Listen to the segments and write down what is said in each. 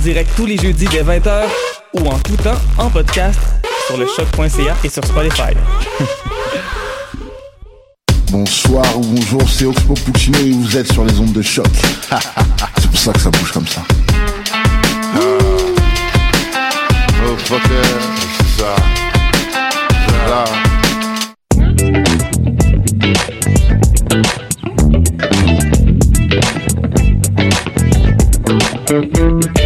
Direct tous les jeudis dès 20h ou en tout temps en podcast sur le choc.ca et sur Spotify. Bonsoir ou bonjour, c'est Oxpo Puccino et vous êtes sur les ondes de choc. c'est pour ça que ça bouge comme ça. Oh,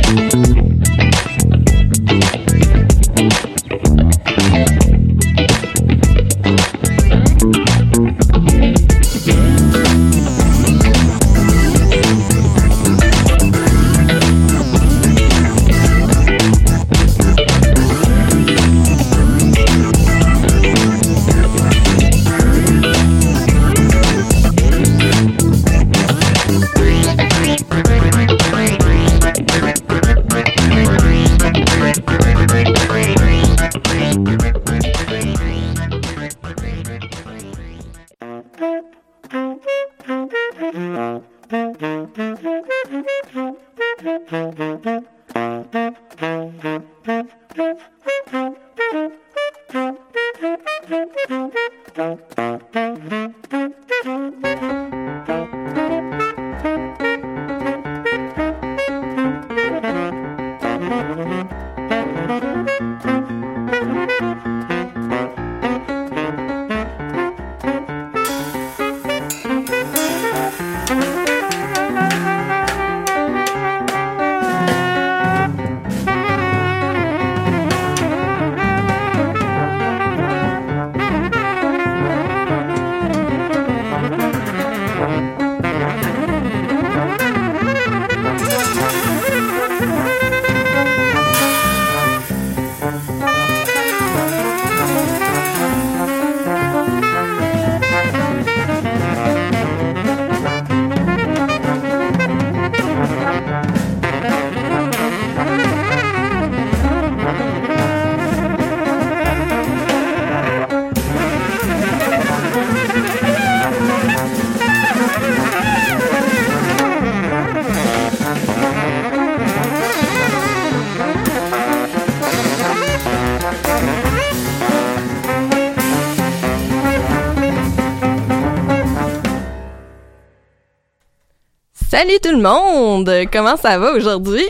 Salut tout le monde! Comment ça va aujourd'hui?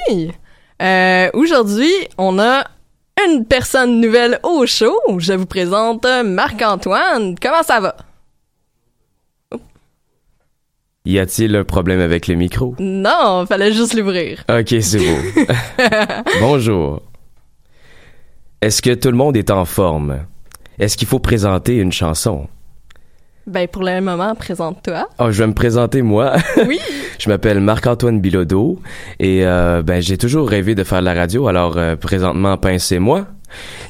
Euh, aujourd'hui, on a une personne nouvelle au show. Je vous présente Marc-Antoine. Comment ça va? Y a-t-il un problème avec le micro? Non, fallait juste l'ouvrir. Ok, c'est beau. Bonjour. Est-ce que tout le monde est en forme? Est-ce qu'il faut présenter une chanson? Ben, pour le moment, présente-toi. Oh, je vais me présenter moi. Oui. je m'appelle Marc-Antoine Bilodeau et euh, ben j'ai toujours rêvé de faire de la radio. Alors euh, présentement, pincez-moi.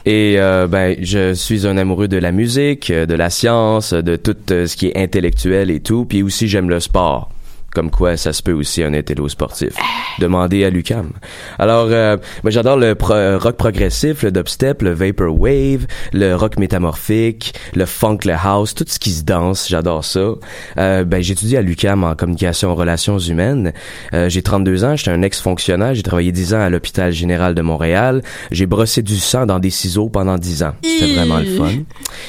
Et euh, ben, je suis un amoureux de la musique, de la science, de tout ce qui est intellectuel et tout. Puis aussi, j'aime le sport. Comme quoi, ça se peut aussi un intello sportif. Demandez à Lucam. Alors, euh, moi, j'adore le pro- rock progressif, le dubstep, le vaporwave, le rock métamorphique, le funk, le house, tout ce qui se danse. J'adore ça. Euh, ben, j'étudie à Lucam en communication relations humaines. Euh, j'ai 32 ans, j'étais un ex-fonctionnaire. J'ai travaillé 10 ans à l'hôpital général de Montréal. J'ai brossé du sang dans des ciseaux pendant 10 ans. C'était vraiment le fun.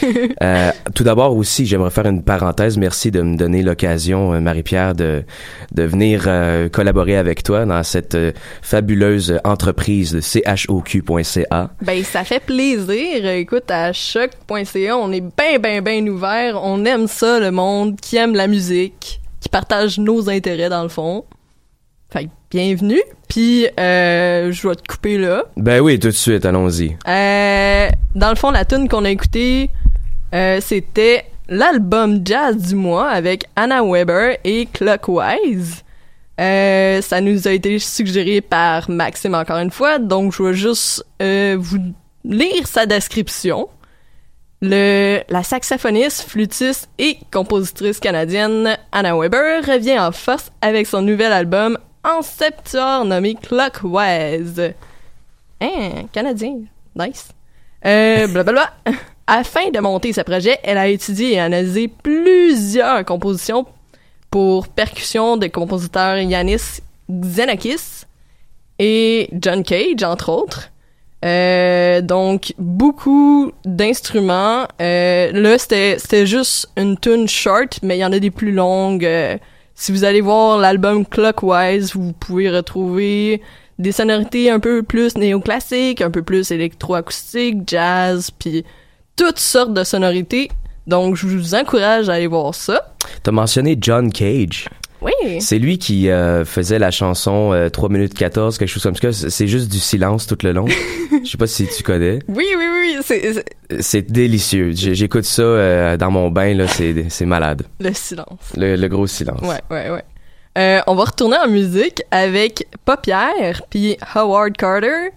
Euh, tout d'abord aussi, j'aimerais faire une parenthèse. Merci de me donner l'occasion, euh, Marie-Pierre, de, de venir euh, collaborer avec toi dans cette euh, fabuleuse entreprise de choq.ca. Ben, ça fait plaisir. Écoute, à choc.ca, on est ben, ben, ben ouvert. On aime ça, le monde qui aime la musique, qui partage nos intérêts, dans le fond. Fait que bienvenue. Puis, euh, je vais te couper là. Ben oui, tout de suite, allons-y. Euh, dans le fond, la tune qu'on a écoutée, euh, c'était l'album jazz du mois avec Anna Weber et Clockwise. Euh, ça nous a été suggéré par Maxime encore une fois, donc je vais juste euh, vous lire sa description. Le, la saxophoniste, flûtiste et compositrice canadienne Anna Weber revient en force avec son nouvel album en septembre nommé Clockwise. Hein, canadien, nice. Euh, blablabla. Afin de monter ce projet, elle a étudié et analysé plusieurs compositions pour percussion de compositeurs Yanis Xenakis et John Cage, entre autres. Euh, donc, beaucoup d'instruments. Euh, là, c'était juste une tune short, mais il y en a des plus longues. Euh, si vous allez voir l'album Clockwise, vous pouvez retrouver des sonorités un peu plus néoclassiques, un peu plus électroacoustique, jazz, puis toutes sortes de sonorités. Donc, je vous encourage à aller voir ça. T'as mentionné John Cage. Oui. C'est lui qui euh, faisait la chanson euh, 3 minutes 14, quelque chose comme ça. C'est juste du silence tout le long. Je sais pas si tu connais. Oui, oui, oui, c'est délicieux. J'écoute ça euh, dans mon bain, là, c'est c'est malade. le silence. Le, le gros silence. Ouais, ouais, ouais. Euh, on va retourner en musique avec Paupière puis Howard Carter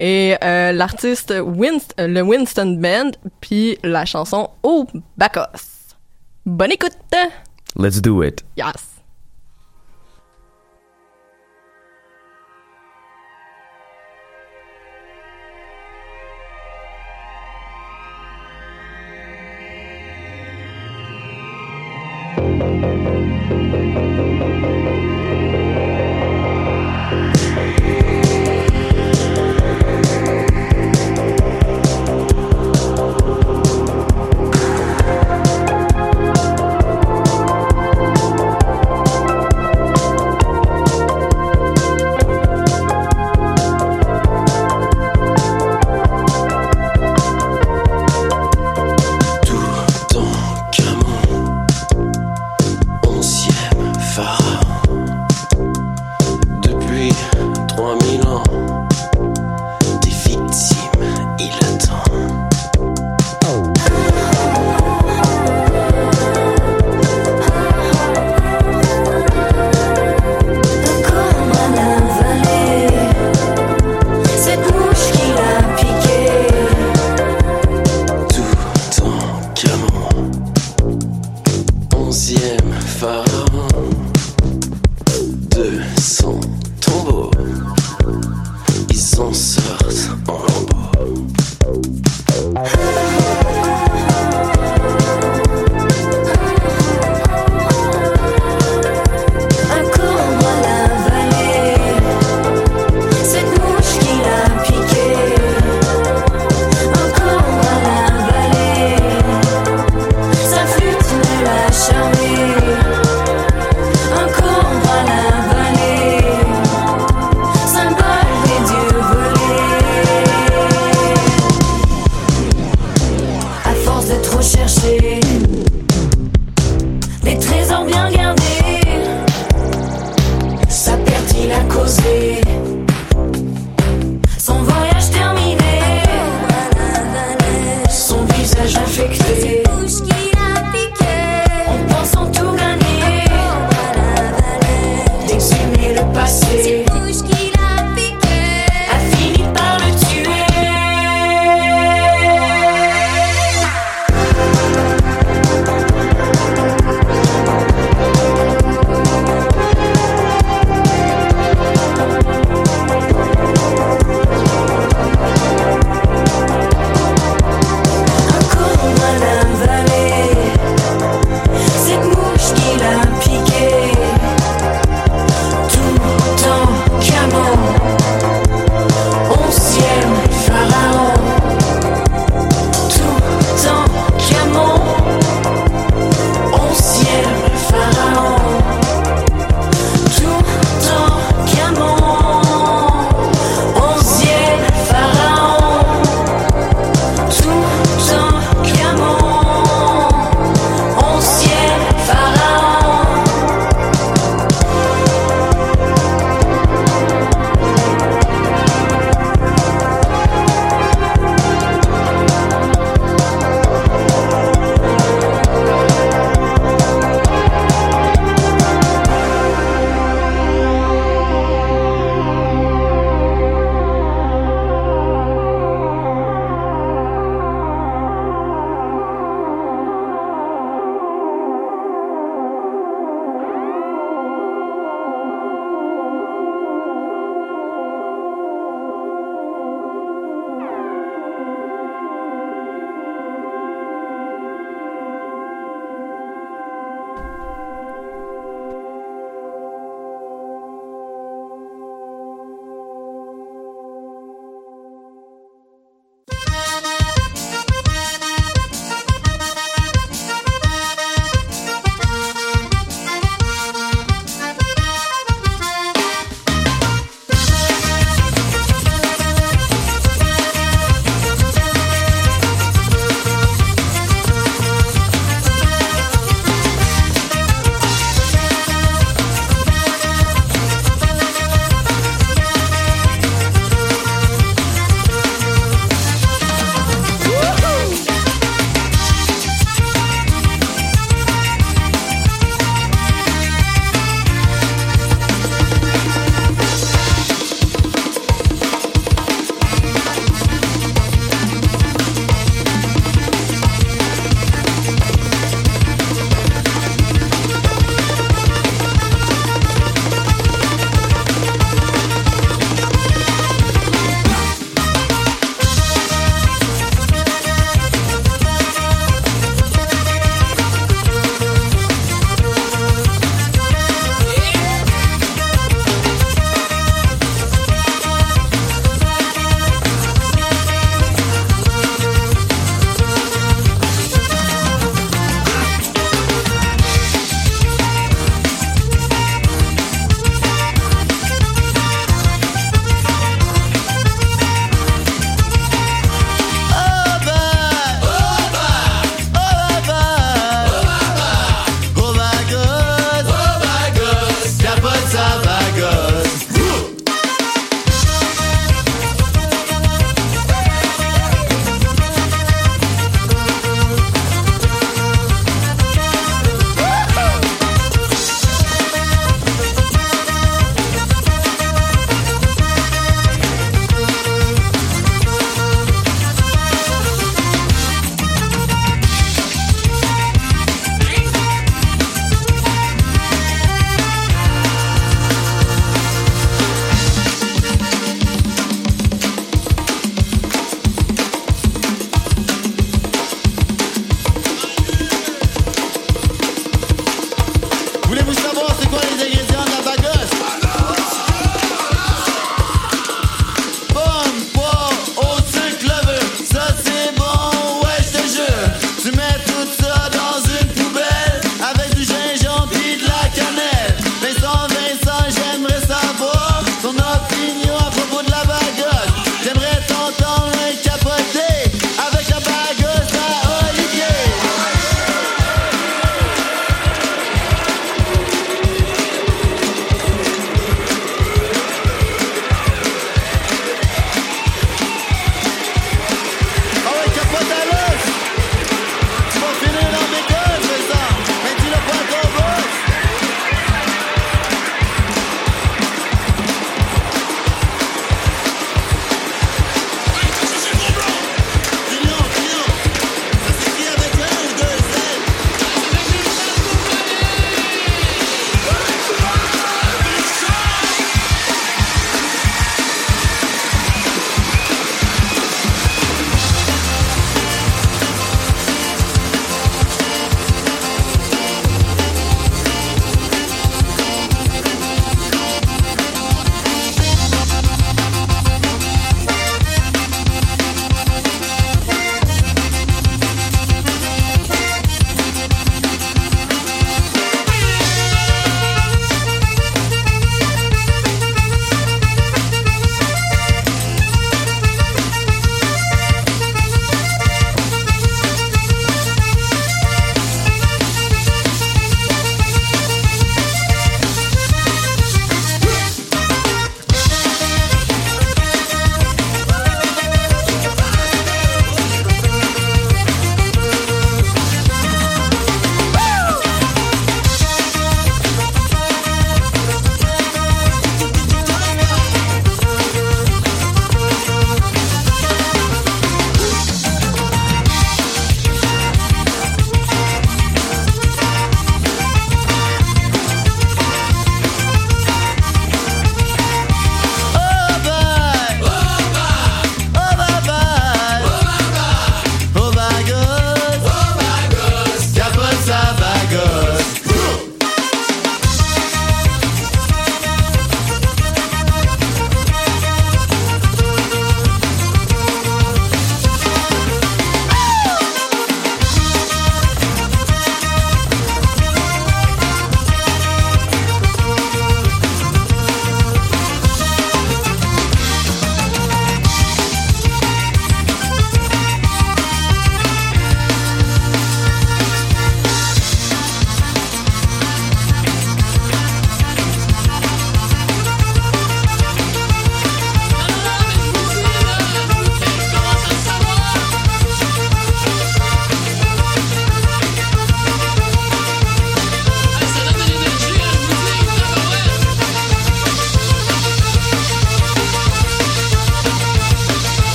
et euh, l'artiste Winst- euh, le Winston Band puis la chanson Oh Bacchus. Bonne écoute. Let's do it. Yes.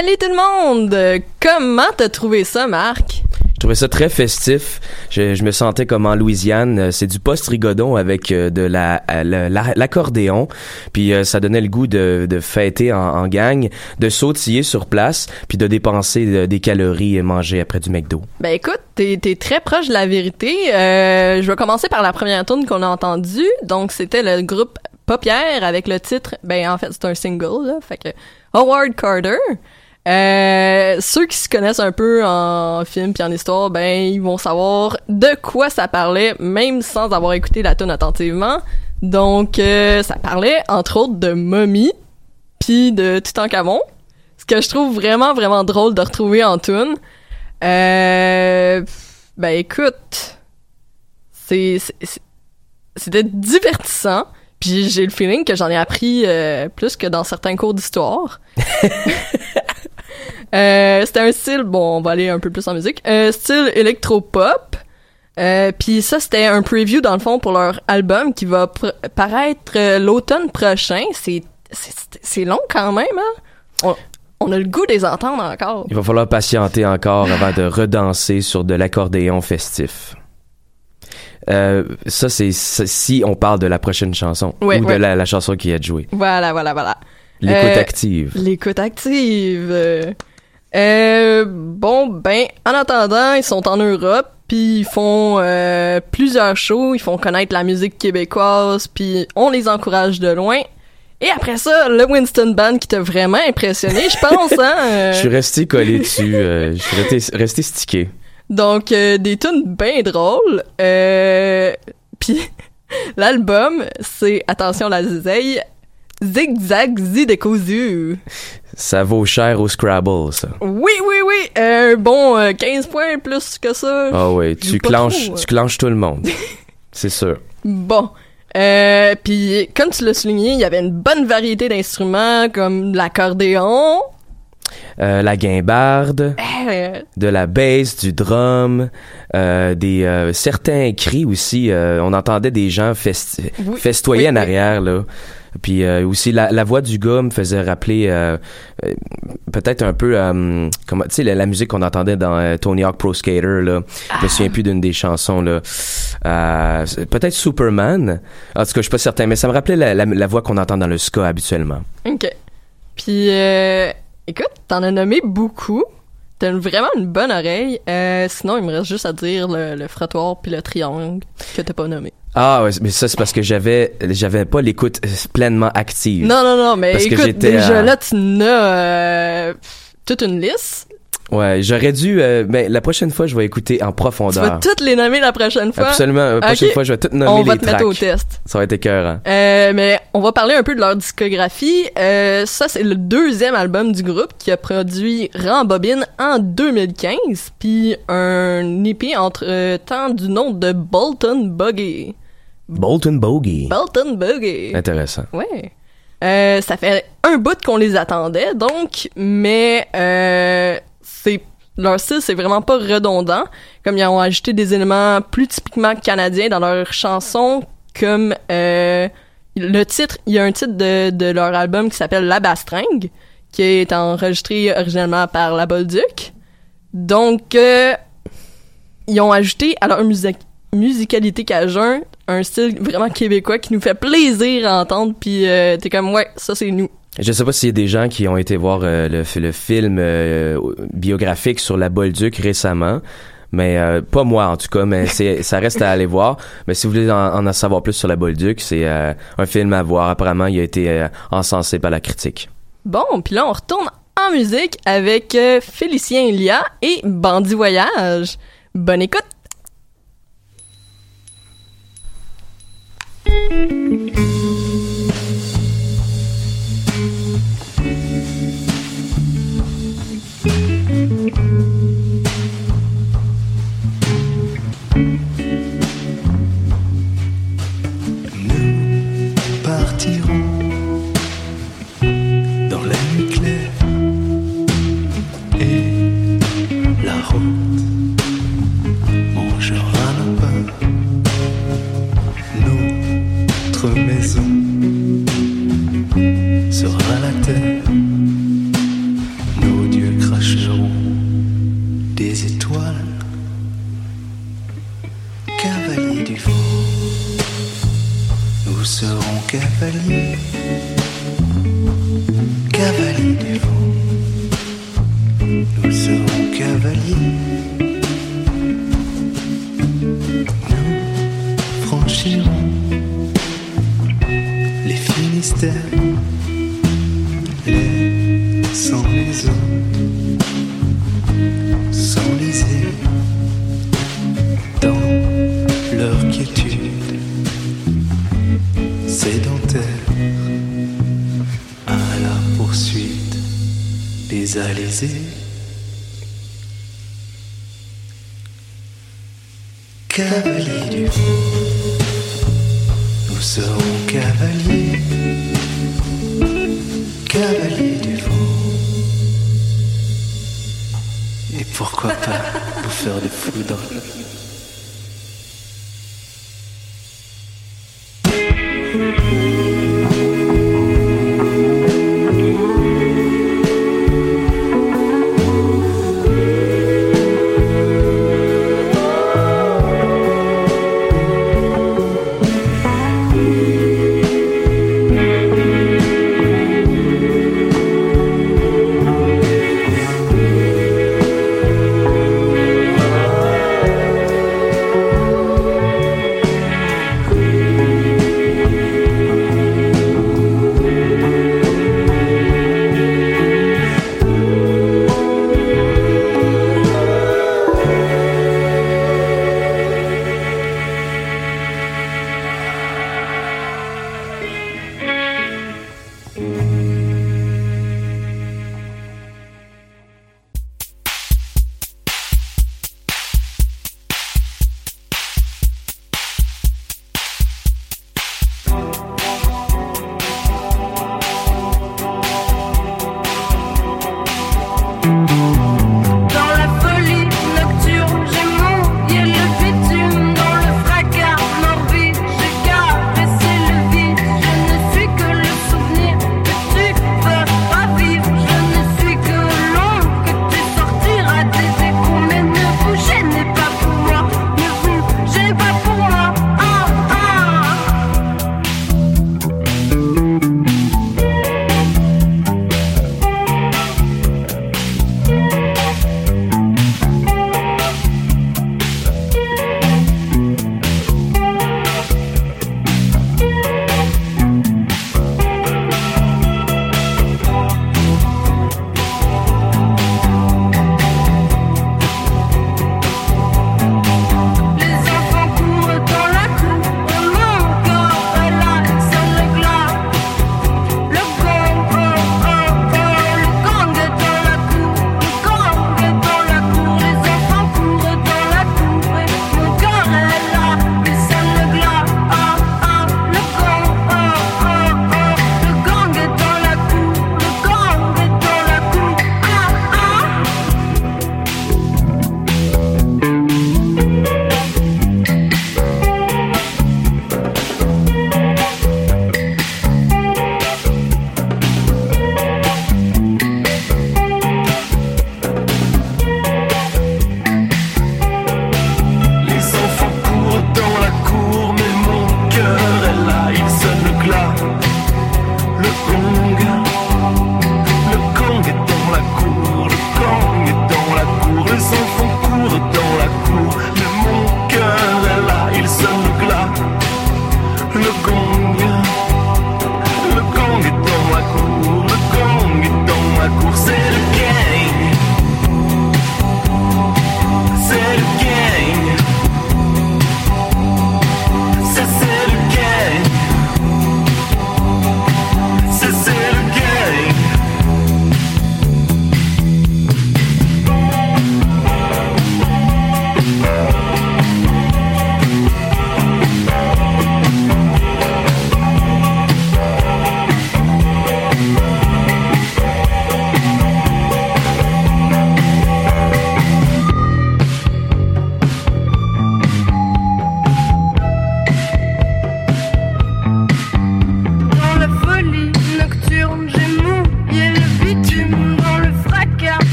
Salut tout le monde! Comment t'as trouvé ça, Marc? Je trouvais ça très festif. Je, je me sentais comme en Louisiane. Euh, C'est du post-rigodon avec euh, de la euh, la- la- l'accordéon. Puis euh, ça donnait le goût de, de fêter en, en gang, de sautiller sur place, puis de dépenser des calories mangées après du McDo. Ben écoute, t'es très proche de la vérité. Euh, je vais commencer par la première tune qu'on a entendue. Donc c'était le groupe Paupière avec le titre, ben en fait c'est un single, là, fait que Howard Carter. Euh, ceux qui se connaissent un peu en film puis en histoire, ben ils vont savoir de quoi ça parlait, même sans avoir écouté la tune attentivement. Donc euh, ça parlait entre autres de momie puis de Toutankhamon, ce que je trouve vraiment vraiment drôle de retrouver en tune. Euh, ben écoute, c'est- c'était divertissant. Puis j'ai le feeling que j'en ai appris euh, plus que dans certains cours d'histoire. Euh, c'était un style, bon, on va aller un peu plus en musique, euh, style électro-pop. Euh, puis ça, c'était un preview, dans le fond, pour leur album qui va paraître euh, l'automne prochain. C'est c'est- c'est long quand même, hein? On, on a le goût de les entendre encore. Il va falloir patienter encore avant de redanser sur de l'accordéon festif. Euh, ça, c'est si on parle de la prochaine chanson Ouais, ou ouais. de la, la chanson qui est jouée. Voilà, voilà, voilà. L'écoute Euh, active. L'écoute active. Euh, bon, ben, en attendant, ils sont en Europe, puis ils font euh, plusieurs shows, ils font connaître la musique québécoise, puis on les encourage de loin. Et après ça, le Winston Band qui t'a vraiment impressionné, je pense, hein? euh, Je suis resté collé dessus. euh, je suis resté, resté stické. donc, euh, des tunes bien drôles. Euh, puis l'album, c'est, attention la zizeille, Zigzag Zidekouzu. Ça vaut cher au Scrabble, ça. Oui, oui, oui. Euh, bon, euh, 15 points plus que ça. Ah joue tu clenches, trop, euh. tu clenches tout le monde. C'est sûr. Bon. Euh, puis comme tu l'as souligné, il y avait une bonne variété d'instruments comme l'accordéon, Euh, la guimbarde, euh, de la bass, du drum, des certains cris aussi. on entendait des gens festi- Oui, festoyer oui, en oui. arrière là. Puis euh, aussi la, la voix du gars me faisait rappeler euh, euh, peut-être un peu comment tu sais la, la musique qu'on entendait dans Tony Hawk Pro Skater là. Je me souviens plus d'une des chansons là. Peut-être Superman. En tout cas, je suis pas certain, mais ça me rappelait la, la, voix qu'on entend dans le ska habituellement. ok. Puis écoute, t'en as nommé beaucoup. T'as vraiment une bonne oreille. Euh, sinon, il me reste juste à dire le, le frottoir puis le triangle que t'as pas nommé. Ah, ouais, mais ça c'est parce que j'avais j'avais pas l'écoute pleinement active. Non, non, non, mais Parce écoute, déjà là, tu n'as euh, toute une liste. Ouais, j'aurais dû. euh, ben, la prochaine fois, je vais écouter en Tu profondeur. vas toutes les nommer la prochaine fois? Absolument. La prochaine fois, je vais tout nommer On va les te mettre au tracks. test. Ça va être écœurant. Euh, mais on va parler un peu de leur discographie. Euh, ça, c'est le deuxième album du groupe qui a produit Rambobine en 2015, puis un EP entre euh, temps du nom de Bolton Buggy. Bolton Bogey. Bolton Buggy. Intéressant. Ouais. Euh, ça fait un bout qu'on les attendait, donc, mais euh, leur style, c'est vraiment pas redondant. Comme ils ont ajouté des éléments plus typiquement canadiens dans leurs chansons, comme euh, le titre, il y a un titre de, de leur album qui s'appelle La Bastringue, qui est enregistré originalement par La Bolduc. Donc, euh, ils ont ajouté à leur musicalité cajun, un style vraiment québécois qui nous fait plaisir à entendre, puis euh, t'es comme, ouais, ça c'est nous. Je sais pas s'il y a des gens qui ont été voir euh, le, fi- le film euh, biographique sur la Bolduc récemment. Mais euh, pas moi en tout cas, mais c'est ça reste à aller voir. Mais si vous voulez en, en savoir plus sur la Bolduc, c'est un film à voir. Apparemment, il a été encensé par la critique. Bon, puis là on retourne en musique avec Félicien Elia et Bandit Voyage. Bonne écoute! La route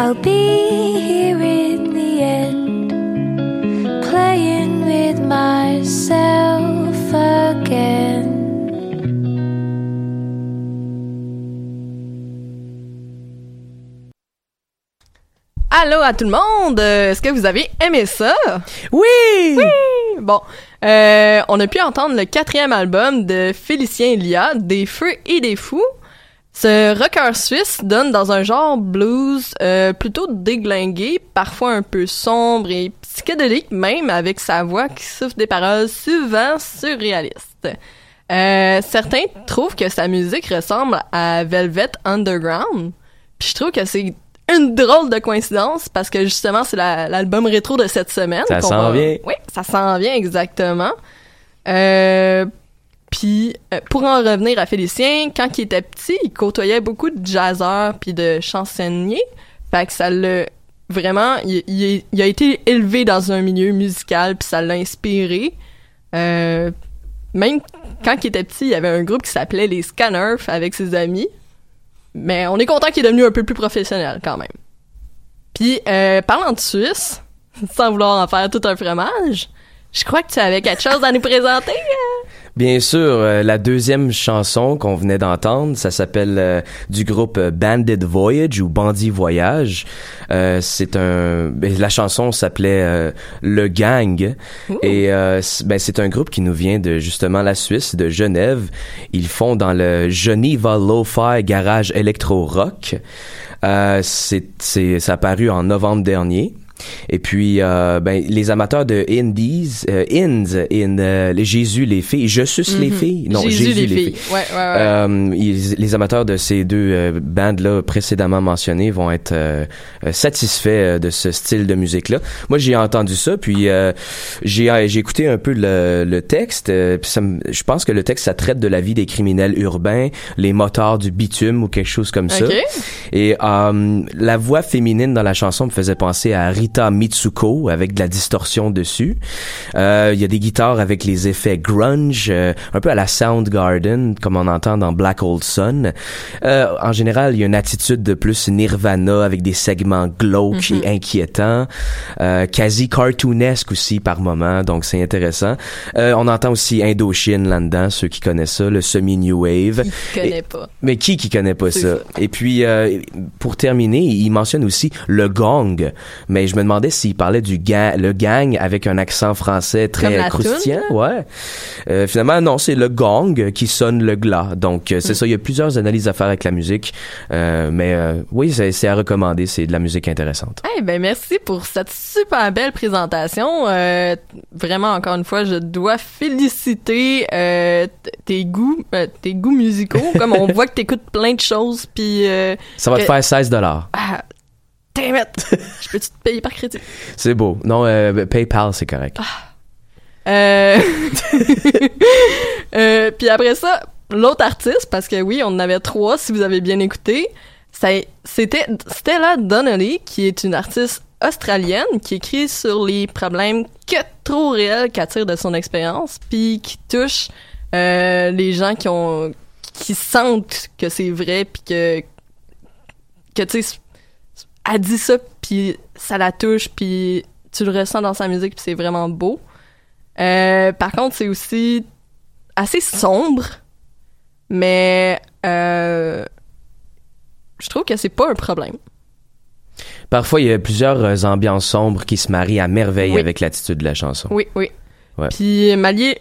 I'll be here in the end, playing with myself again. Allô à tout le monde! Est-ce que vous avez aimé ça? Oui! Oui! Bon, euh, on a pu entendre le quatrième album de Félicien Elia, Des Feux et des Fous. Ce rocker suisse donne dans un genre blues euh, plutôt déglingué, parfois un peu sombre et psychédélique même, avec sa voix qui souffle des paroles souvent surréalistes. Euh, certains trouvent que sa musique ressemble à Velvet Underground, puis je trouve que c'est une drôle de coïncidence parce que justement c'est la- l'album rétro de cette semaine. Ça s'en va- vient. Oui, ça s'en vient exactement. Euh, puis euh, pour en revenir à Félicien, quand il était petit, il côtoyait beaucoup de jazzeurs puis de chansonniers. Fait que ça l'a vraiment, il, a été élevé dans un milieu musical puis ça l'a inspiré. Euh, même quand il était petit, il y avait un groupe qui s'appelait les Scanners avec ses amis. Mais on est content qu'il est devenu un peu plus professionnel quand même. Puis, euh, parlant de Suisse, sans vouloir en faire tout un fromage, je crois que tu avais quelque chose à nous présenter. Bien sûr, euh, la deuxième chanson qu'on venait d'entendre, ça s'appelle euh, du groupe euh, Bandit Voyage ou Bandit Voyage. Euh, c'est un, ben, la chanson s'appelait euh, Le Gang et euh, ben, c'est un groupe qui nous vient de justement la Suisse, de Genève. Ils font dans le Geneva Lo-Fi Garage Electro Rock. Euh, c'est, c'est, ça a paru en novembre dernier. Et puis, euh, ben, les amateurs de indies, euh, ins, in, euh, les Jésus les filles, je suce les Mhm. filles, non, Jésus, Jésus, les les filles. filles. Ouais, ouais, ouais. Euh, ils- les amateurs de ces deux euh, bandes-là précédemment mentionnées vont être euh, satisfaits de ce style de musique-là. Moi, j'ai entendu ça, puis euh, j'ai j'ai écouté un peu le, le texte. puis ça me- je pense que le texte, ça traite de la vie des criminels urbains, les motards du bitume ou quelque chose comme ça. Ok. Et euh, la voix féminine dans la chanson me faisait penser à Rita Mitsuko avec de la distorsion dessus. Euh, Il y a des guitares avec les effets grunge, euh, un peu à la Soundgarden, comme on entend dans Black Old Sun. Euh, en général, il y a une attitude de plus Nirvana avec des segments glauques Mhm. et inquiétants, euh, quasi cartoonesque aussi par moment, donc c'est intéressant. Euh, on entend aussi Indochine là-dedans, ceux qui connaissent ça, le semi-new wave. Et- pas. mais qui qui connaît pas ça. Et puis euh, pour terminer, il mentionne aussi le gong, mais je me demandais s'il parlait du gang, le gang avec un accent français très la croustillant. Ouais. Euh, finalement, non, c'est le gong qui sonne le glas. Donc, euh, c'est ça. Il y a plusieurs analyses à faire avec la musique. Euh, mais euh, oui, c'est à recommander. C'est de la musique intéressante. Eh ben merci pour cette super belle présentation. Euh, vraiment encore une fois, je dois féliciter euh, tes goûts, euh, tes goûts musicaux. Comme on voit que t'écoutes plein de choses, puis euh, Ça va te faire 16 dollars. Ah, damn it! Je peux-tu te payer par crédit? C'est beau. Non, euh, PayPal, c'est correct. Euh... euh, puis après ça, l'autre artiste, parce que oui, on en avait trois si vous avez bien écouté, c'était Stella Donnelly, qui est une artiste australienne qui écrit sur les problèmes que trop réels qu'elle tire de son expérience, puis qui touche euh, les gens qui ont qui sentent que c'est vrai, puis que que tu sais, elle dit ça, puis ça la touche, puis tu le ressens dans sa musique, puis c'est vraiment beau. Euh, par contre, c'est aussi assez sombre, mais euh, je trouve que c'est pas un problème. Parfois, il y a plusieurs euh, ambiances sombres qui se marient à merveille Oui. avec l'attitude de la chanson. Oui, oui. Ouais. Puis malgré,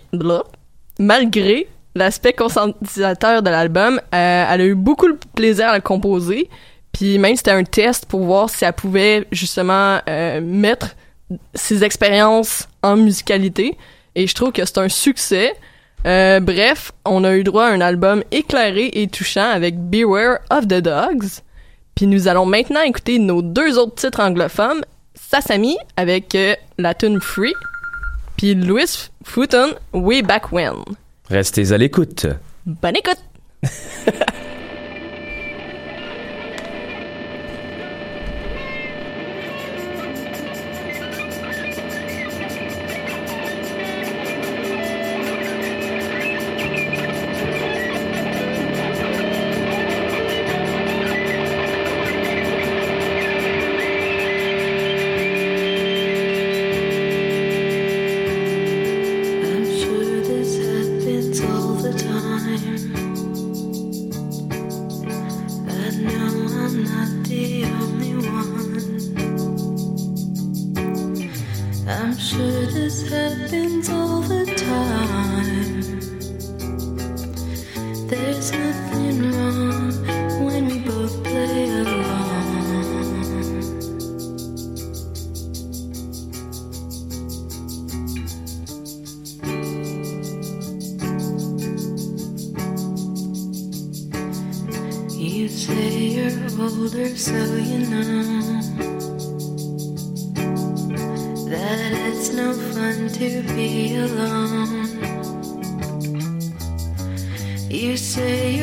malgré l'aspect conscientisateur de l'album, euh, elle a eu beaucoup de plaisir à le composer. Puis même c'était un test pour voir si elle pouvait justement euh, mettre ses expériences en musicalité. Et je trouve que c'est un succès. Euh, bref, on a eu droit à un album éclairé et touchant avec Beware of the Dogs. Puis nous allons maintenant écouter nos deux autres titres anglophones, Sasami avec euh, la tune Free, puis Louis Futon Way Back When. Restez à l'écoute. Bonne écoute! older, so you know that it's no fun to be alone. You say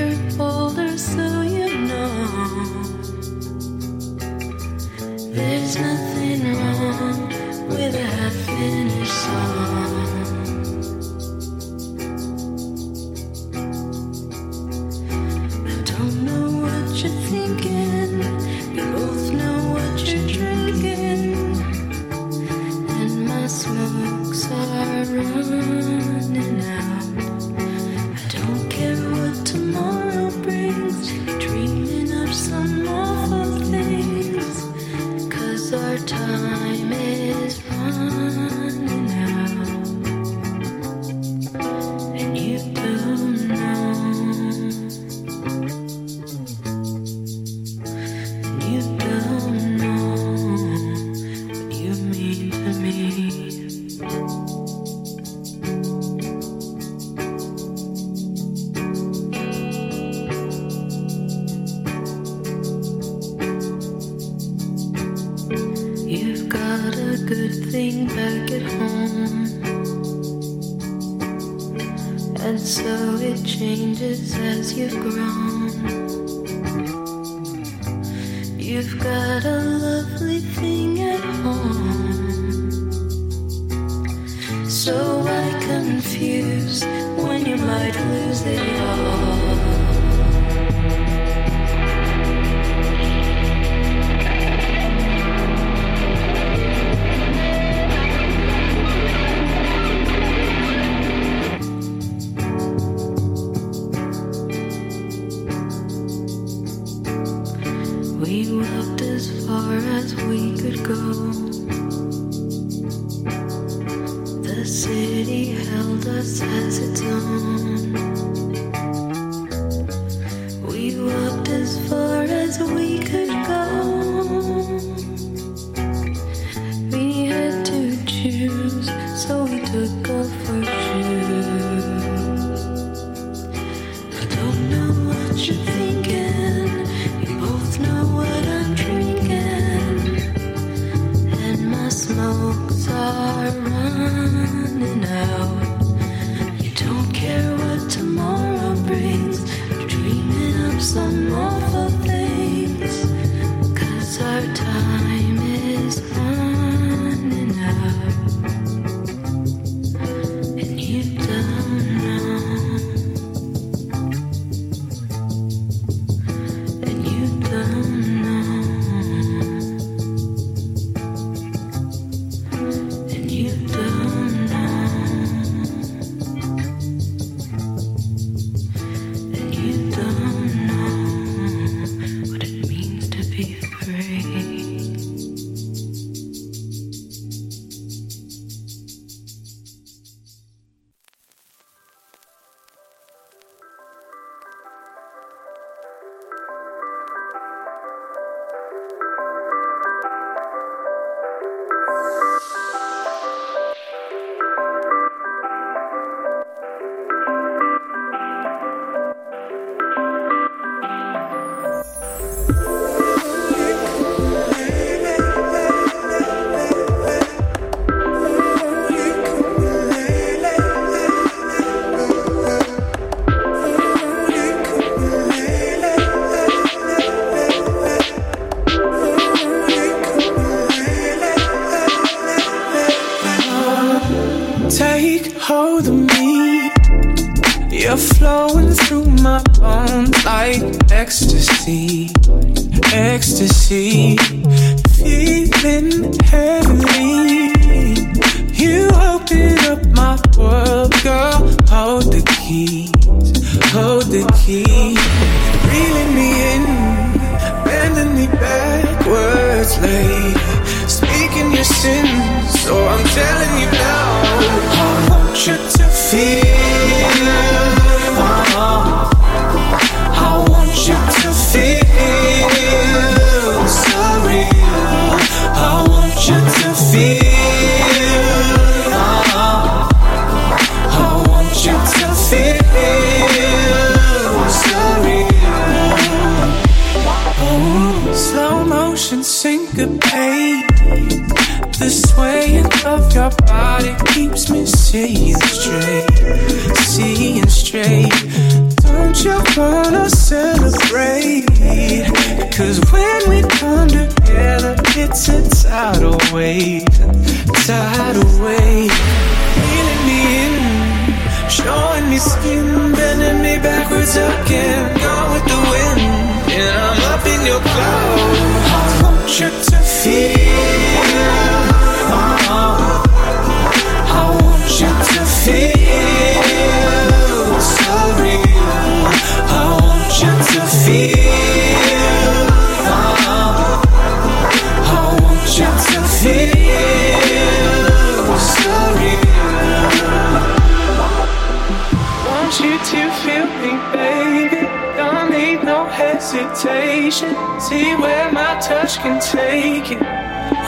much can take it.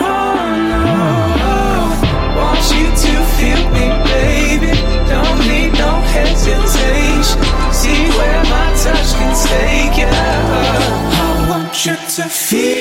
Oh no, want you to feel me, baby. Don't need no hesitation. See where my touch can take you. I want you to feel.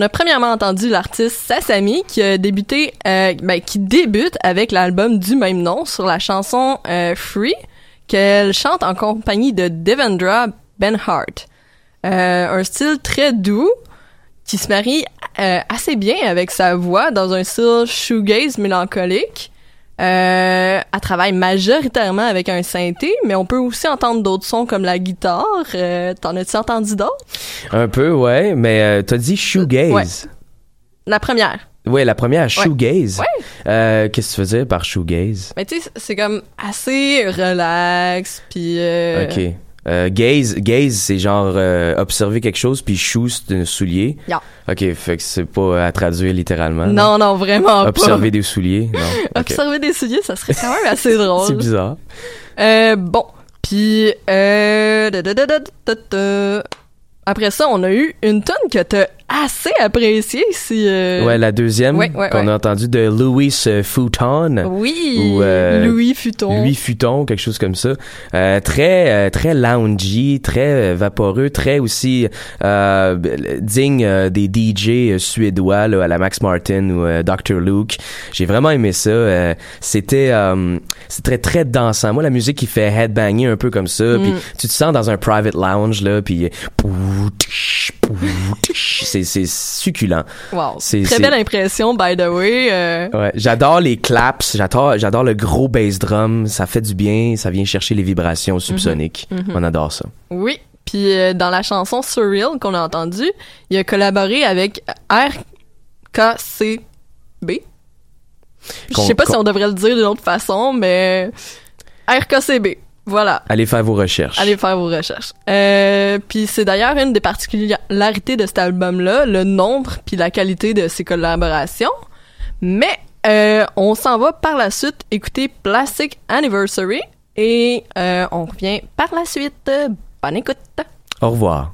On a premièrement entendu l'artiste Sasami qui a débuté, euh, ben, qui débute avec l'album du même nom sur la chanson euh, Free qu'elle chante en compagnie de Devendra Benhart. Euh, un style très doux qui se marie assez bien avec sa voix dans un style shoegaze mélancolique. Euh, elle travaille majoritairement avec un synthé, mais on peut aussi entendre d'autres sons comme la guitare. Euh, T'en as-tu entendu d'autres? Un peu, ouais, mais euh, t'as dit shoegaze. Ouais. La première. Ouais, la première, shoegaze. Ouais. Euh, Qu'est-ce que tu veux dire par shoegaze? Mais tu sais, c'est comme assez relax, puis... Ok. Euh, gaze, gaze, c'est genre euh, observer quelque chose, puis shoe, c'est un soulier. Yeah. Ok, fait que c'est pas à traduire littéralement. Non, non, vraiment Observer pas. des souliers, non. Observer des souliers, ça serait quand même assez drôle. C'est bizarre. Euh, bon, puis euh, après ça, on a eu une tonne que t'as assez appréciée si. euh, Ouais, la deuxième ouais, ouais, qu'on ouais. a entendue de Louis euh, Futon. Oui, Ou, euh, Louis Futon. Louis Futon, quelque chose comme ça. Euh, très très loungy, très vaporeux, très aussi digne des DJ suédois là, à la Max Martin ou Dr Luke. J'ai vraiment aimé ça. C'était c'est très très dansant. Moi la musique qui fait headbanger un peu comme ça, Mm. puis tu te sens dans un private lounge là, puis c'est succulent. Wow. Très belle impression, by the way. euh, Ouais, j'adore les claps, j'adore j'adore le gros bass drum, ça fait du bien, ça vient chercher les vibrations subsoniques. Mhm. On adore ça. Oui. Puis euh, dans la chanson Surreal qu'on a entendue, il a collaboré avec RKCB. Je sais pas si on devrait le dire d'une autre façon, mais RKCB. Voilà. Allez faire vos recherches. Allez faire vos recherches. Euh, puis c'est d'ailleurs une des particularités de cet album-là, le nombre puis la qualité de ses collaborations. Mais euh, on s'en va par la suite écouter Plastic Anniversary et euh, on revient par la suite. Bonne écoute. Au revoir.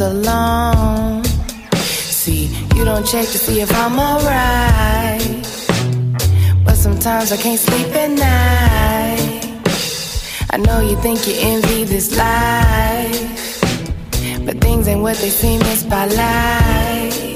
Alone. See, you don't check to see if I'm alright. But sometimes I can't sleep at night. I know you think you envy this life. But things ain't what they seem, it's by light.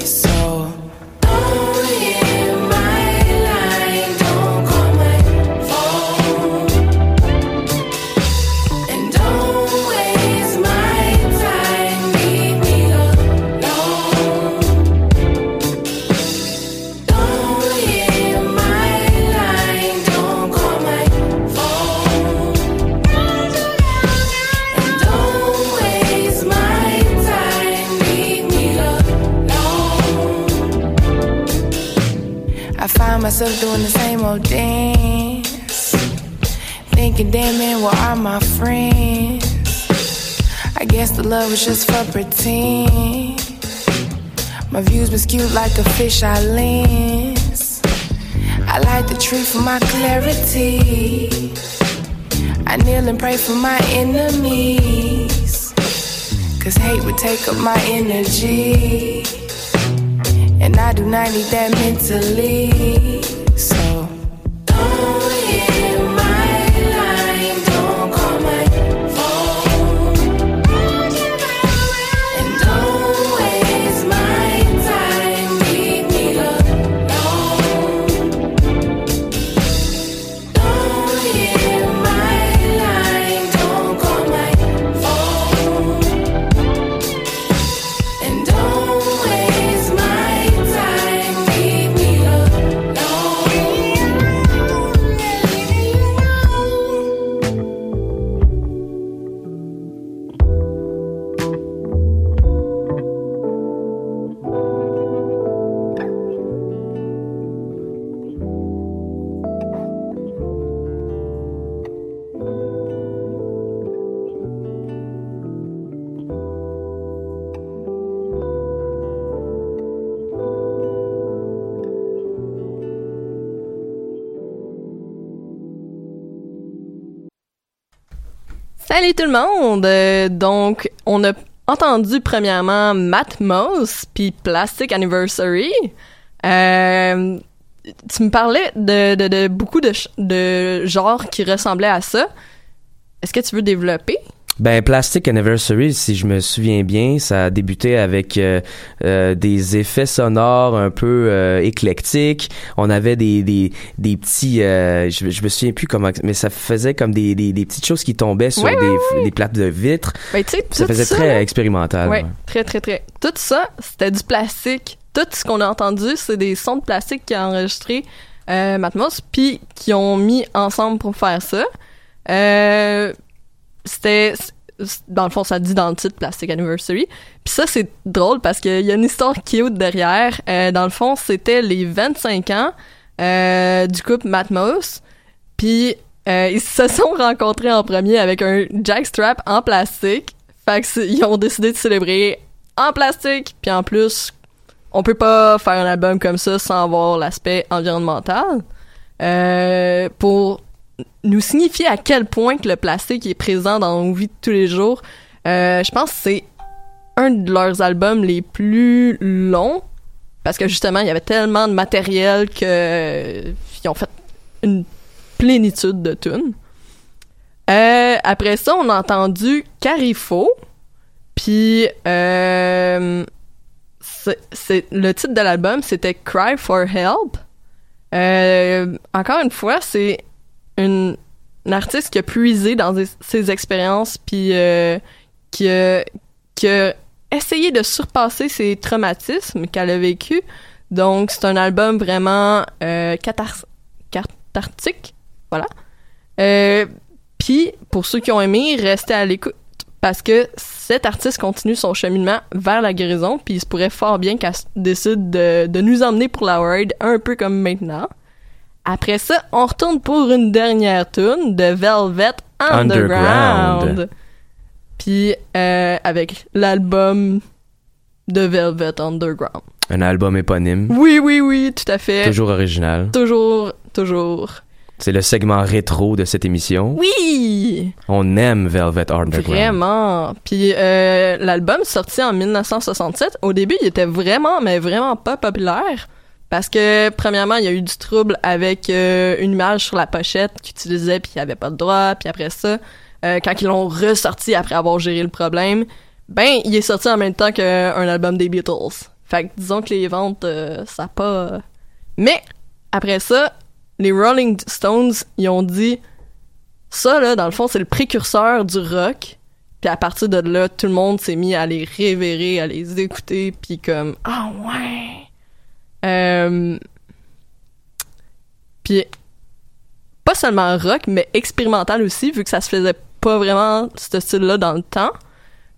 Myself doing the same old dance. Thinking, damn man, where are my friends? I guess the love was just for pretend. My views been skewed like a fisheye lens. I like the tree for my clarity. I kneel and pray for my enemies. Cause hate would take up my energy. And I do not need that mentally. Salut tout le monde! Euh, donc, on a entendu premièrement Matt Moss puis Plastic Anniversary. Euh, tu me parlais de, beaucoup de, de genres qui ressemblaient à ça. Est-ce que tu veux développer? Ben, Plastic Anniversary, si je me souviens bien, ça a débuté avec euh, euh, des effets sonores un peu euh, éclectiques. On avait des des, des petits, je, je me souviens plus comment, mais ça faisait comme des, des, des petites choses qui tombaient sur des, des plates de vitre. Ben, tu sais, Ça faisait ça, très là, expérimental. Ouais, ouais. très, très, très. Tout ça, c'était du plastique. Tout ce qu'on a entendu, c'est des sons de plastique qui a enregistré euh, Matmos, puis qui ont mis ensemble pour faire ça. Euh, c'était... Dans le fond, ça dit dans le titre Plastic Anniversary. Puis ça, c'est drôle parce qu'il y a une histoire cute derrière. Euh, dans le fond, c'était les 25 ans euh, du couple Matmos. Puis euh, ils se sont rencontrés en premier avec un jackstrap en plastique. Fait que c'est- ils ont décidé de célébrer en plastique. Puis en plus, on peut pas faire un album comme ça sans avoir l'aspect environnemental. Pour nous signifier à quel point que le plastique est présent dans nos vies de tous les jours. Euh, je pense que c'est un de leurs albums les plus longs parce que justement il y avait tellement de matériel que euh, ont fait une plénitude de tunes. Euh, après ça, on a entendu Carifo, puis le titre de l'album, c'était Cry for Help. Encore une fois, c'est une, artiste qui a puisé dans ses expériences, puis euh, qui, a, essayé de surpasser ses traumatismes qu'elle a vécu. Donc, c'est un album vraiment euh, cathartique. Voilà. Euh, puis, pour ceux qui ont aimé, restez à l'écoute parce que cet artiste continue son cheminement vers la guérison, puis il se pourrait fort bien qu'elle décide de, nous emmener pour la ride un peu comme maintenant. Après ça, on retourne pour une dernière tune de Velvet Underground. Underground. Puis euh, avec l'album de Velvet Underground. Un album éponyme. Oui, oui, oui, tout à fait. Toujours original. Toujours, toujours. C'est le segment rétro de cette émission. Oui! On aime Velvet Underground. Vraiment. Puis euh, l'album sorti en 1967, au début, il était vraiment, mais vraiment pas populaire. Parce que, premièrement, il y a eu du trouble avec euh, une image sur la pochette qu'ils utilisaient, puis il n'y avait pas de droit. Puis après ça, euh, quand ils l'ont ressorti après avoir géré le problème, ben, il est sorti en même temps qu'un album des Beatles. Fait que disons que les ventes, euh, ça pas... Mais, après ça, les Rolling Stones, ils ont dit ça là dans le fond c'est le précurseur du rock puis à partir de là tout le monde s'est mis à les révérer à les écouter puis comme ah ouais euh... puis pas seulement rock mais expérimental aussi vu que ça se faisait pas vraiment ce style là dans le temps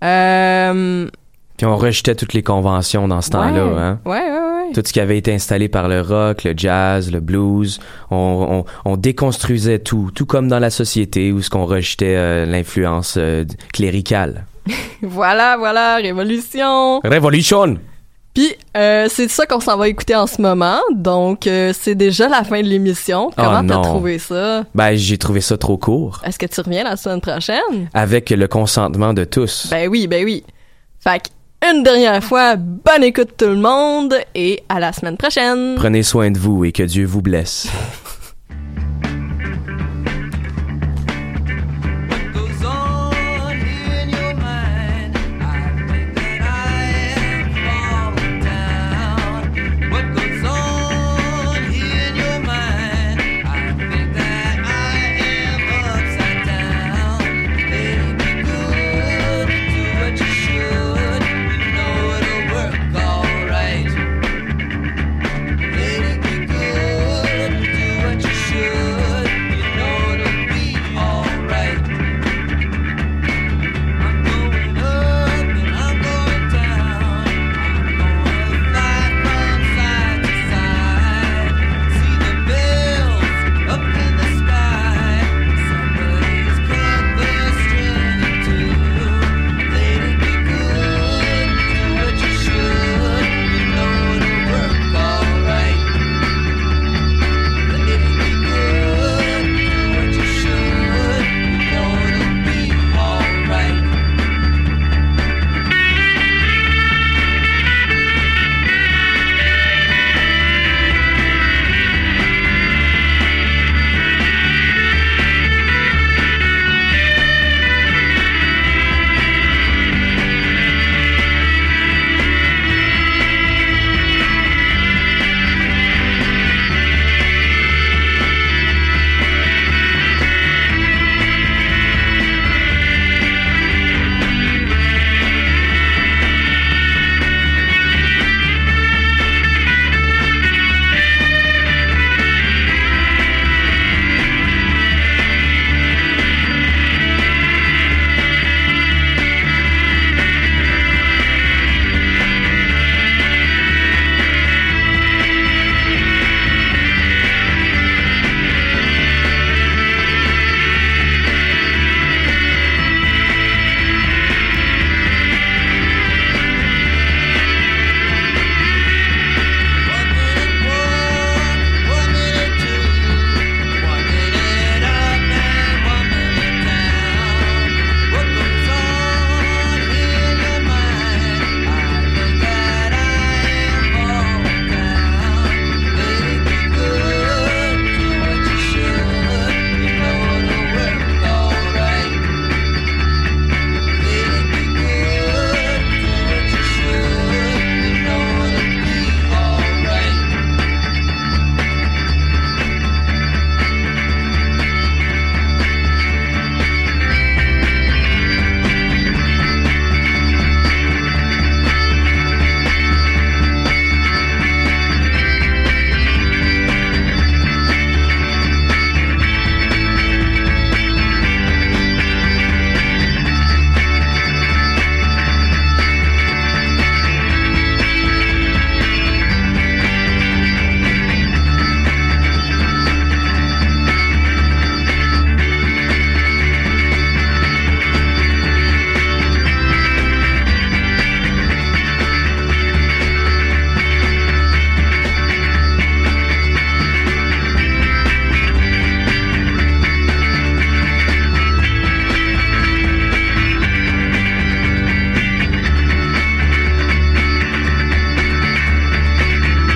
euh... Puis on rejetait toutes les conventions dans ce temps-là, hein? ouais ouais ouais Tout ce qui avait été installé par le rock, le jazz, le blues, on, on, on déconstruisait tout, tout comme dans la société où ce qu'on rejetait euh, l'influence euh, cléricale. voilà voilà révolution Révolution. Puis euh, c'est ça qu'on s'en va écouter en ce moment. Donc euh, c'est déjà la fin de l'émission. Comment Oh t'as trouvé ça? Ben j'ai trouvé ça trop court. Est-ce que tu reviens la semaine prochaine? Avec le consentement de tous. Ben oui, ben oui. Fait que, une dernière fois, bonne écoute tout le monde et à la semaine prochaine. Prenez soin de vous et que Dieu vous blesse.